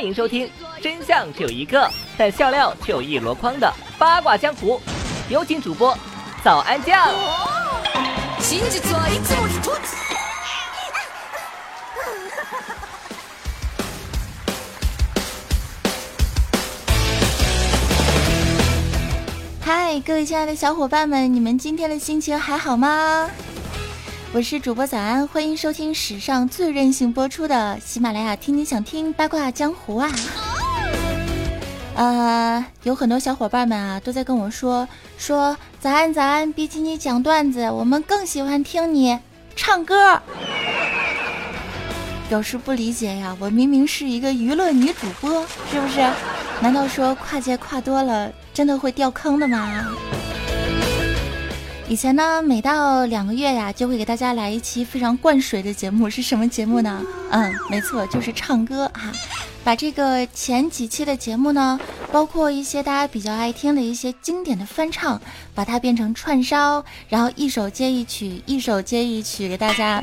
欢迎收听真相只有一个，但笑料却有一箩筐的八卦江湖。有请主播早安酱。嗨，各位亲爱的小伙伴们，你们今天的心情还好吗？我是主播早安，欢迎收听史上最任性播出的喜马拉雅听你想听八卦江湖啊！呃，有很多小伙伴们啊都在跟我说说早安早安，比起你讲段子，我们更喜欢听你唱歌，表示不理解呀！我明明是一个娱乐女主播，是不是？难道说跨界跨多了？真的会掉坑的吗？以前呢，每到两个月呀，就会给大家来一期非常灌水的节目，是什么节目呢？嗯，没错，就是唱歌哈。把这个前几期的节目呢，包括一些大家比较爱听的一些经典的翻唱，把它变成串烧，然后一首接一曲，一首接一曲给大家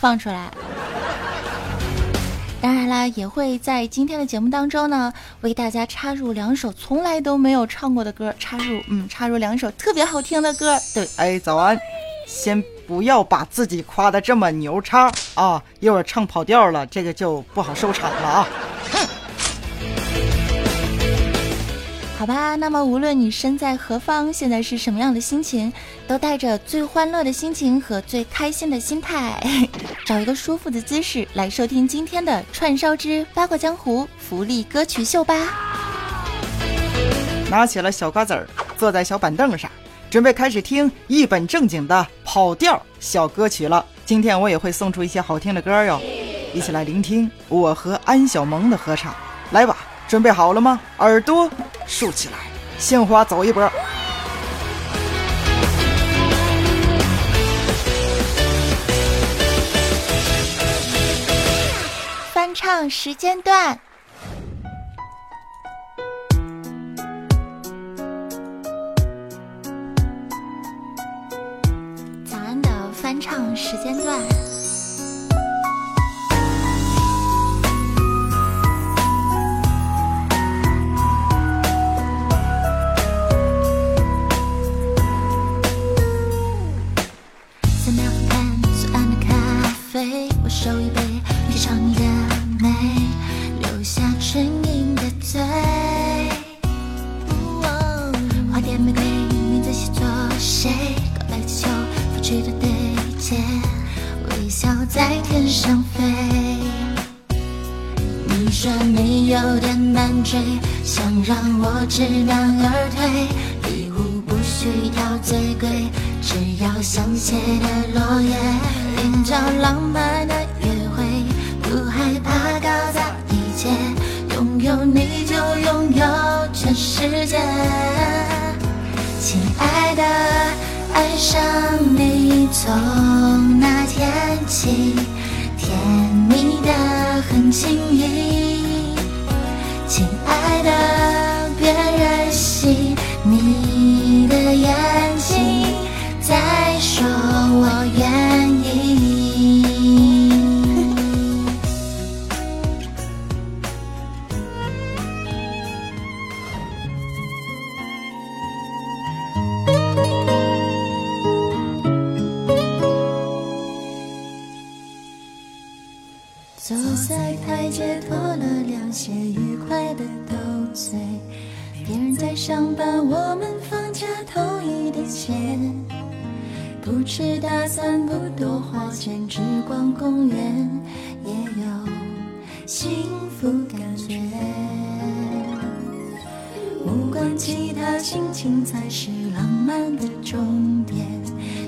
放出来。当然啦，也会在今天的节目当中呢，为大家插入两首从来都没有唱过的歌，插入嗯，插入两首特别好听的歌。对，哎，早安，先不要把自己夸的这么牛叉啊，一会儿唱跑调了，这个就不好收场了啊。好吧，那么无论你身在何方，现在是什么样的心情，都带着最欢乐的心情和最开心的心态，找一个舒服的姿势来收听今天的串烧之八卦江湖福利歌曲秀吧。拿起了小瓜子儿，坐在小板凳上，准备开始听一本正经的跑调小歌曲了。今天我也会送出一些好听的歌哟，一起来聆听我和安小萌的合唱，来吧。准备好了吗？耳朵竖起来，鲜花走一波。翻唱时间段，早安的翻唱时间段。想让我知难而退，礼物不需要最贵，只要香榭的落叶，寻找浪漫的约会，不害怕搞砸一切，拥有你就拥有全世界。亲爱的，爱上你从那天起，甜蜜的很轻易。亲爱无关其他，心情才是浪漫的终点。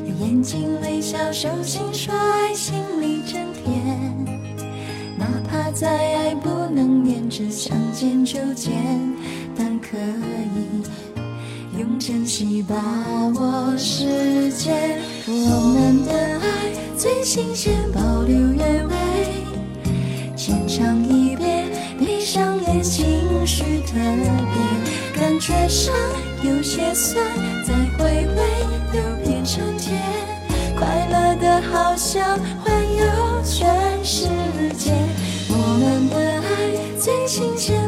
用眼睛微笑，手心说爱，心里真甜。哪怕再爱，不能黏着，想见就见。但可以用珍惜把握时间，我们的爱最新鲜，保留原味。浅尝一遍，闭上眼，情绪特别，感觉上有些酸，再回味又变成甜，快乐的好像环游全世界。我们的爱最。亲切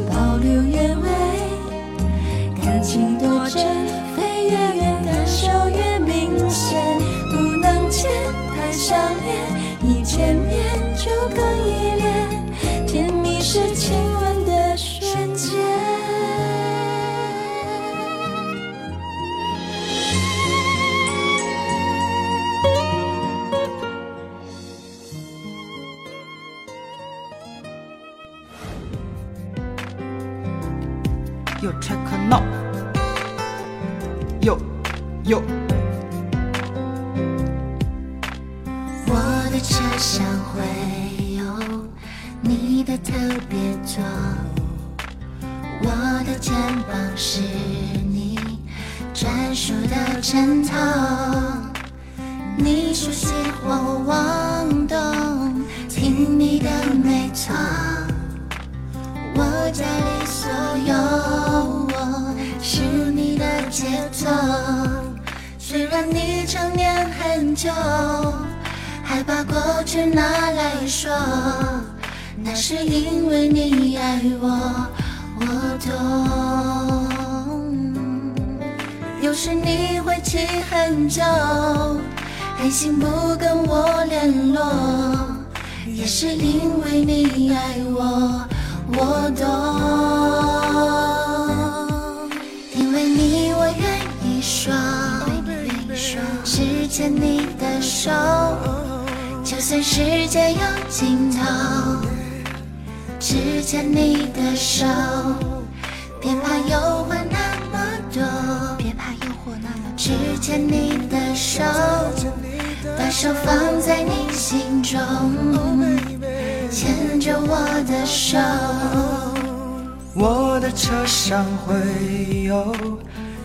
的特别座，我的肩膀是你专属的枕头，你熟悉我妄动，听你的没错。我家里所有，我是你的节奏。虽然你成年很久，还把过去拿来说，那是因为你爱我，我懂。有时你会气很久，狠心不跟我联络，也是因为你爱我。我懂，因为你我愿意说，只牵你的手，就算世界有尽头，只牵你的手，别怕诱惑那么多，别怕诱惑那么多，只牵你的手，把手放在你心中。牵着我的手，我的车上会有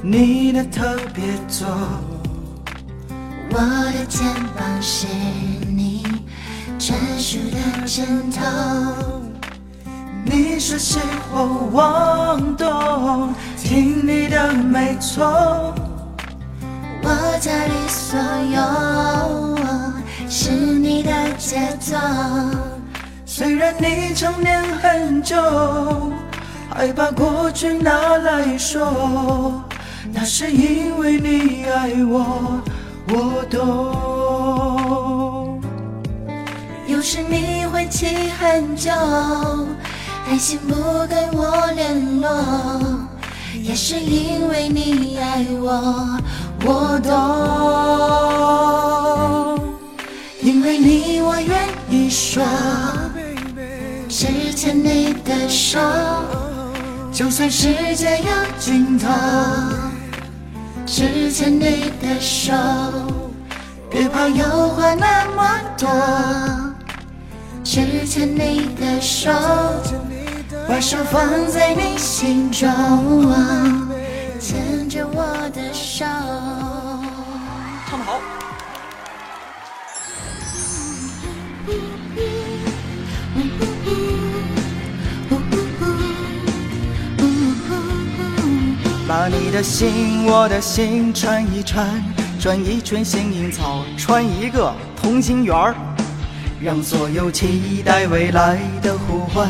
你的特别座，我的肩膀是你专属的枕头，你熟悉我妄动，听你的没错。我家里所有是你的节奏。虽然你成年很久，还把过去拿来说，那是因为你爱我，我懂。有时你会气很久，爱情不跟我联络，也是因为你爱我，我懂。因为你我愿意说。只牵你的手，就算世界有尽头，只牵你的手，别怕诱惑那么多，只牵你的手，把手放在你心中，牵着我的手。唱得好。把你的心，我的心串一串，转一圈幸运草，串一个同心圆儿，让所有期待未来的呼唤，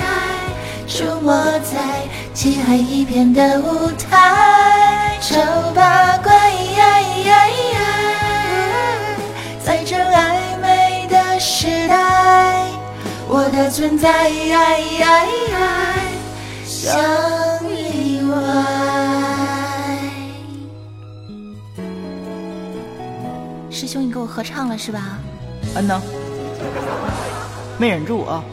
出没在漆黑一片的舞台，丑八怪，在这暧昧的时代，我的存在像意外。师兄，你给我合唱了是吧？嗯呢，没忍住啊。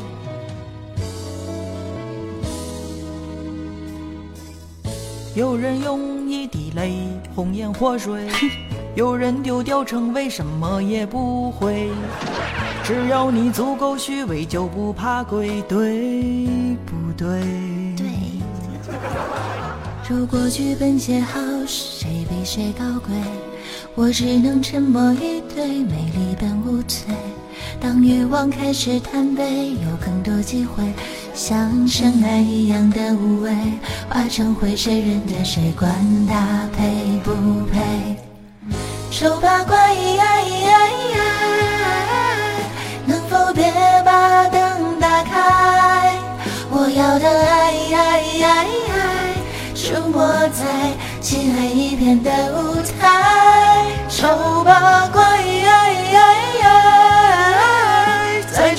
有人用一滴泪红颜祸水，有人丢掉称谓，什么也不会。只要你足够虚伪，就不怕鬼，对不对？对。如果剧本写好，谁比谁高贵？我只能沉默以对，美丽本无罪。当欲望开始贪杯，有更多机会。像深爱一样的无畏，化成灰，谁认得谁？管他配不配？丑八怪，能否别把灯打开？我要的爱，出没在漆黑一片的舞台。丑八怪，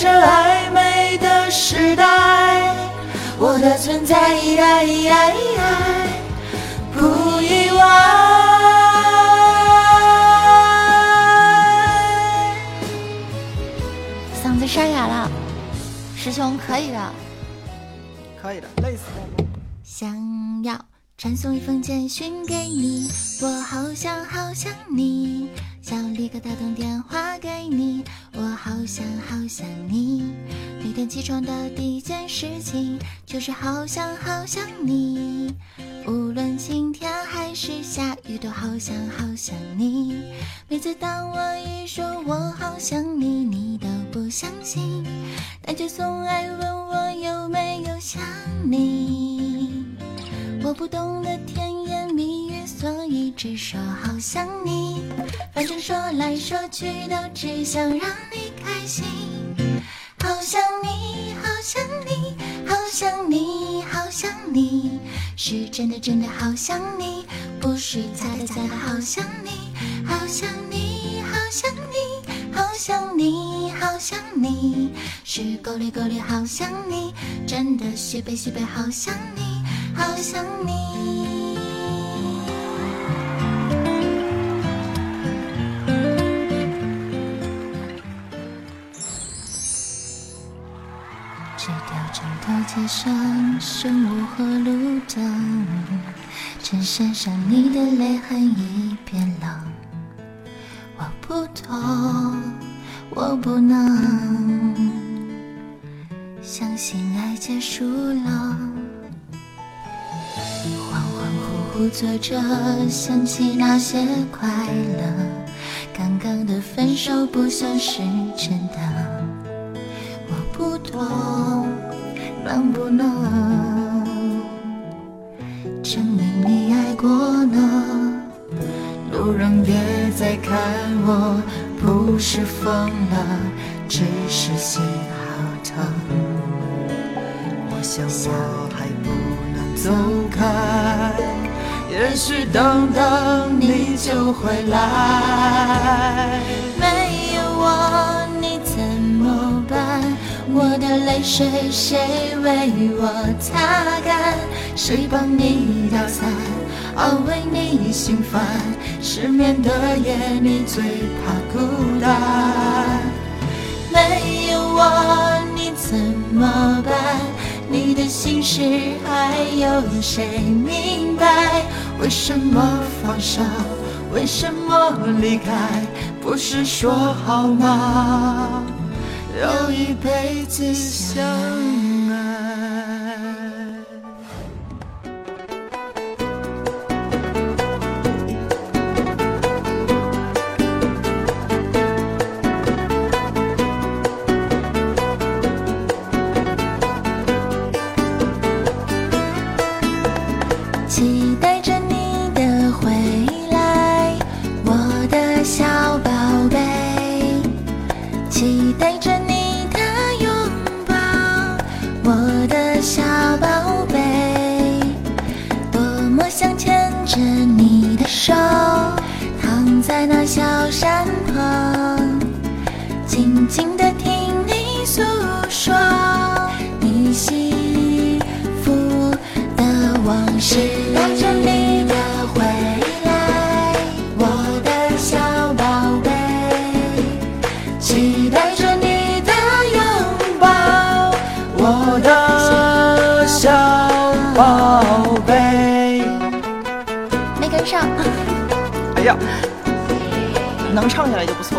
这暧昧的时代。我的存在不意外。嗓子沙哑了，师兄可以的，可以的，累死我。想要传送一封简讯给你，我好想好想你，想立刻打通电话给你，我好想好想你。每天起床的第一件事情就是好想好想你，无论晴天还是下雨都好想好想你。每次当我一说我好想你，你都不相信，但却总爱问我有没有想你。我不懂得甜言，所以只说好想你。反正说来说去都只想让你开心。好想你，好想你，好想你，好想你，是真的真的好想你，不是假的假的好想你，好想你，好想你，好想你，好想你，是够力够力好想你，真的西北西北好想你，好想你。街上生无和路灯，衬衫上你的泪痕已变冷。我不懂，我不能相信爱结束了。恍恍惚惚坐着，想起那些快乐。刚刚的分手不像是真的，能证明你爱过呢？路人别再看我，不是疯了，只是心好疼。我想我还不能走开，也许等等你就会来。没有我？泪水谁为我擦干？谁帮你打伞，安慰你心烦？失眠的夜你最怕孤单。没有我你怎么办？你的心事还有谁明白？为什么放手？为什么离开？不是说好吗？要一辈子相爱。不说你幸福的往事，带着你的回来，我的小宝贝，期待着你的拥抱，我的小宝贝。没跟上。哎呀，能唱下来就不错。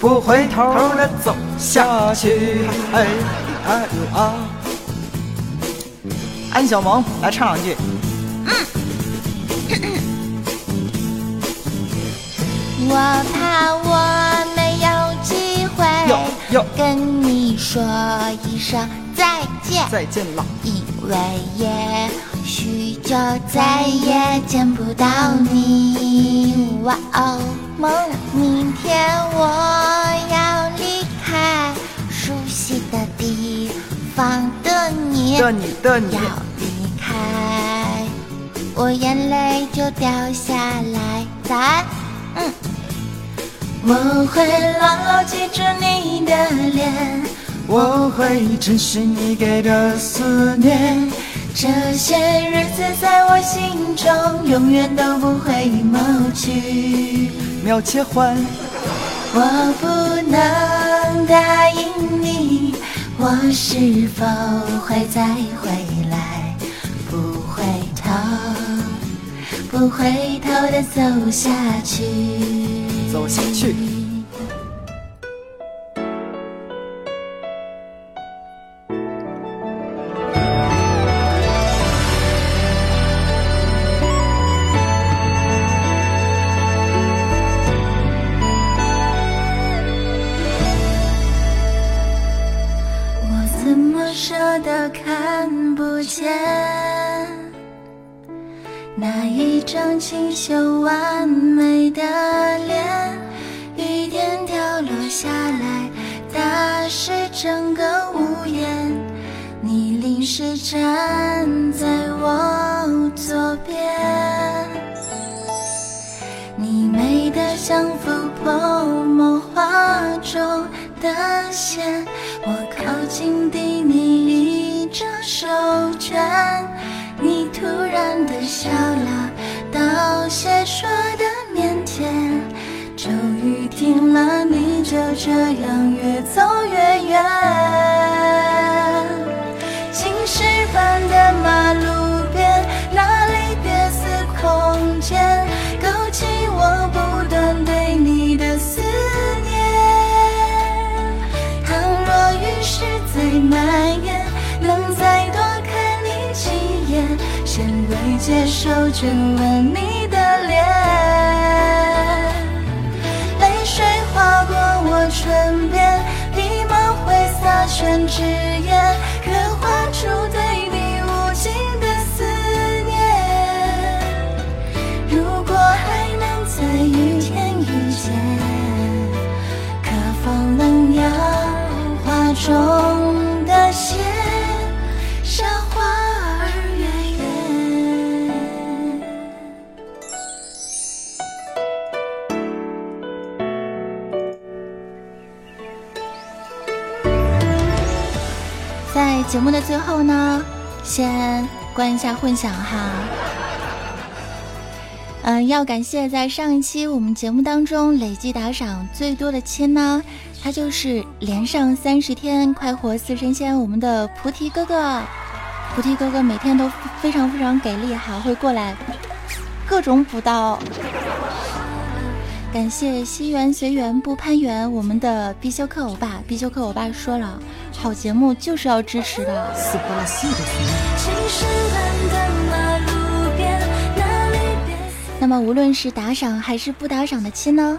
不回头的走下去。哎！安小萌来唱两句。我怕我没有机会跟你说一声再见。再见了，因为也许就再也见不到你。哇哦，梦，明天我要离开熟悉的地方的你，的你的你要，离开，我眼泪就掉下来。早安，嗯。我会牢牢记住你的脸，我会珍惜你给的思念。这些日子在我心中永远都不会抹去。秒切换，我不能答应你，我是否会再回来？不回头，不回头的走下去。走下去。清秀完美的脸？雨点掉落下来，打湿整个屋檐。你淋湿站在我左边。你美得像幅泼墨画中的线，我靠近递你一张手绢，你突然的笑了，道谢说的腼腆，终于停了，你就这样越走越远。青石板的马路边，那里别似空间，勾起我不断对你的思念。倘若雨势再蔓延，能再多看你几眼，先未接受这吻你宣之也最后呢，先关一下混响哈。嗯，要感谢在上一期我们节目当中累计打赏最多的亲呢，他就是连上三十天快活似神仙我们的菩提哥哥，菩提哥哥每天都非常非常给力，哈会过来各种补刀。感谢西缘随缘不攀缘，我们的必修课欧巴，必修课欧巴说了，好节目就是要支持的。那么无论是打赏还是不打赏的亲呢，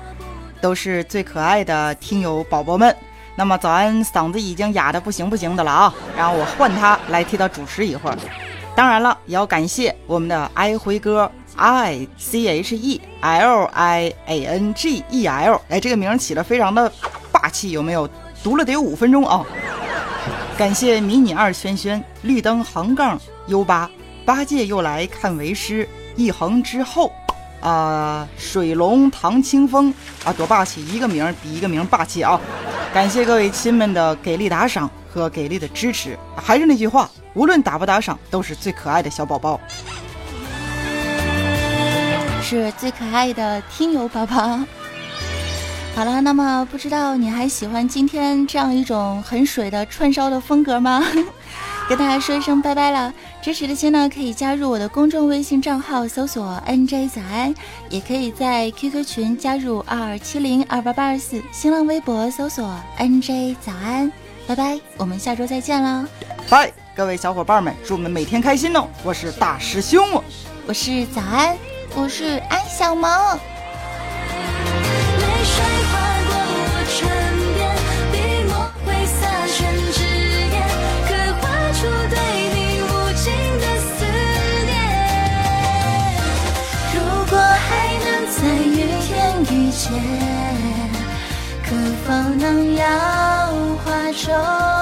都是最可爱的听友宝宝们。那么早安，嗓子已经哑的不行不行的了啊，然后我换他来替他主持一会儿。当然了，也要感谢我们的爱辉哥。I C H E L I A N G E L，哎，这个名起的非常的霸气，有没有？读了得有五分钟啊！感谢迷你二轩轩、绿灯横杠 U 八八戒又来看为师，一横之后啊，水龙唐清风啊，多霸气！一个名比一个名霸气啊！感谢各位亲们的给力打赏和给力的支持，还是那句话，无论打不打赏，都是最可爱的小宝宝。是最可爱的听友宝宝。好了，那么不知道你还喜欢今天这样一种很水的串烧的风格吗？跟大家说一声拜拜了。支持的亲呢，可以加入我的公众微信账号，搜索 NJ 早安，也可以在 QQ 群加入二二七零二八八二四，新浪微博搜索 NJ 早安。拜拜，我们下周再见了。拜，各位小伙伴们，祝我们每天开心哦！我是大师兄，我是早安。我是安小萌。能摇花中？